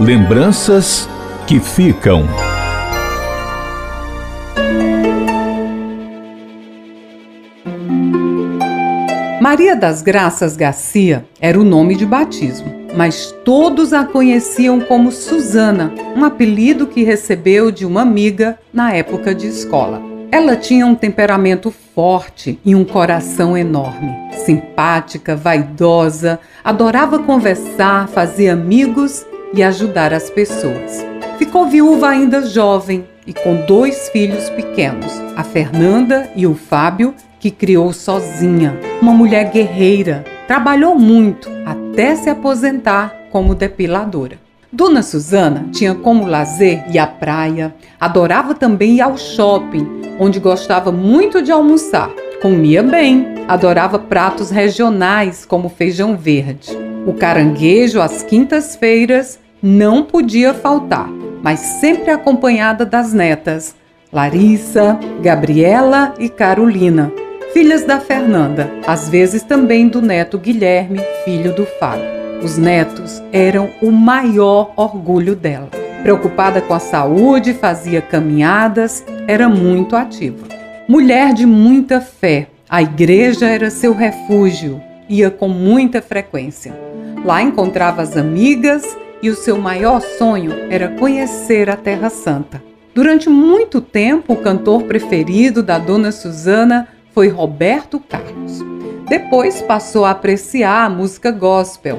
Lembranças que ficam. Maria das Graças Garcia era o nome de batismo, mas todos a conheciam como Susana, um apelido que recebeu de uma amiga na época de escola. Ela tinha um temperamento forte e um coração enorme. Simpática, vaidosa, adorava conversar, fazer amigos e ajudar as pessoas. Ficou viúva ainda jovem e com dois filhos pequenos, a Fernanda e o Fábio, que criou sozinha. Uma mulher guerreira, trabalhou muito até se aposentar como depiladora. Dona Susana tinha como lazer ir à praia, adorava também ir ao shopping, onde gostava muito de almoçar. Comia bem, adorava pratos regionais como feijão verde. O caranguejo às quintas-feiras não podia faltar, mas sempre acompanhada das netas, Larissa, Gabriela e Carolina, filhas da Fernanda, às vezes também do neto Guilherme, filho do Fábio. Os netos eram o maior orgulho dela. Preocupada com a saúde, fazia caminhadas, era muito ativa. Mulher de muita fé, a igreja era seu refúgio, ia com muita frequência. Lá encontrava as amigas e o seu maior sonho era conhecer a Terra Santa. Durante muito tempo, o cantor preferido da dona Susana foi Roberto Carlos. Depois passou a apreciar a música gospel,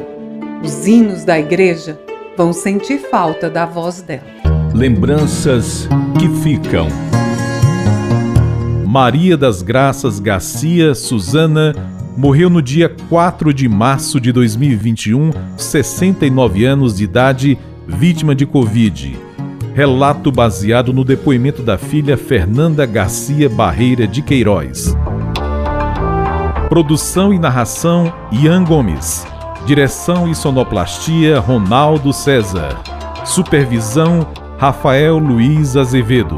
os hinos da igreja vão sentir falta da voz dela. Lembranças que ficam. Maria das Graças Garcia Susana morreu no dia 4 de março de 2021, 69 anos de idade, vítima de Covid. Relato baseado no depoimento da filha Fernanda Garcia Barreira de Queiroz. Produção e narração Ian Gomes. Direção e sonoplastia Ronaldo César. Supervisão Rafael Luiz Azevedo.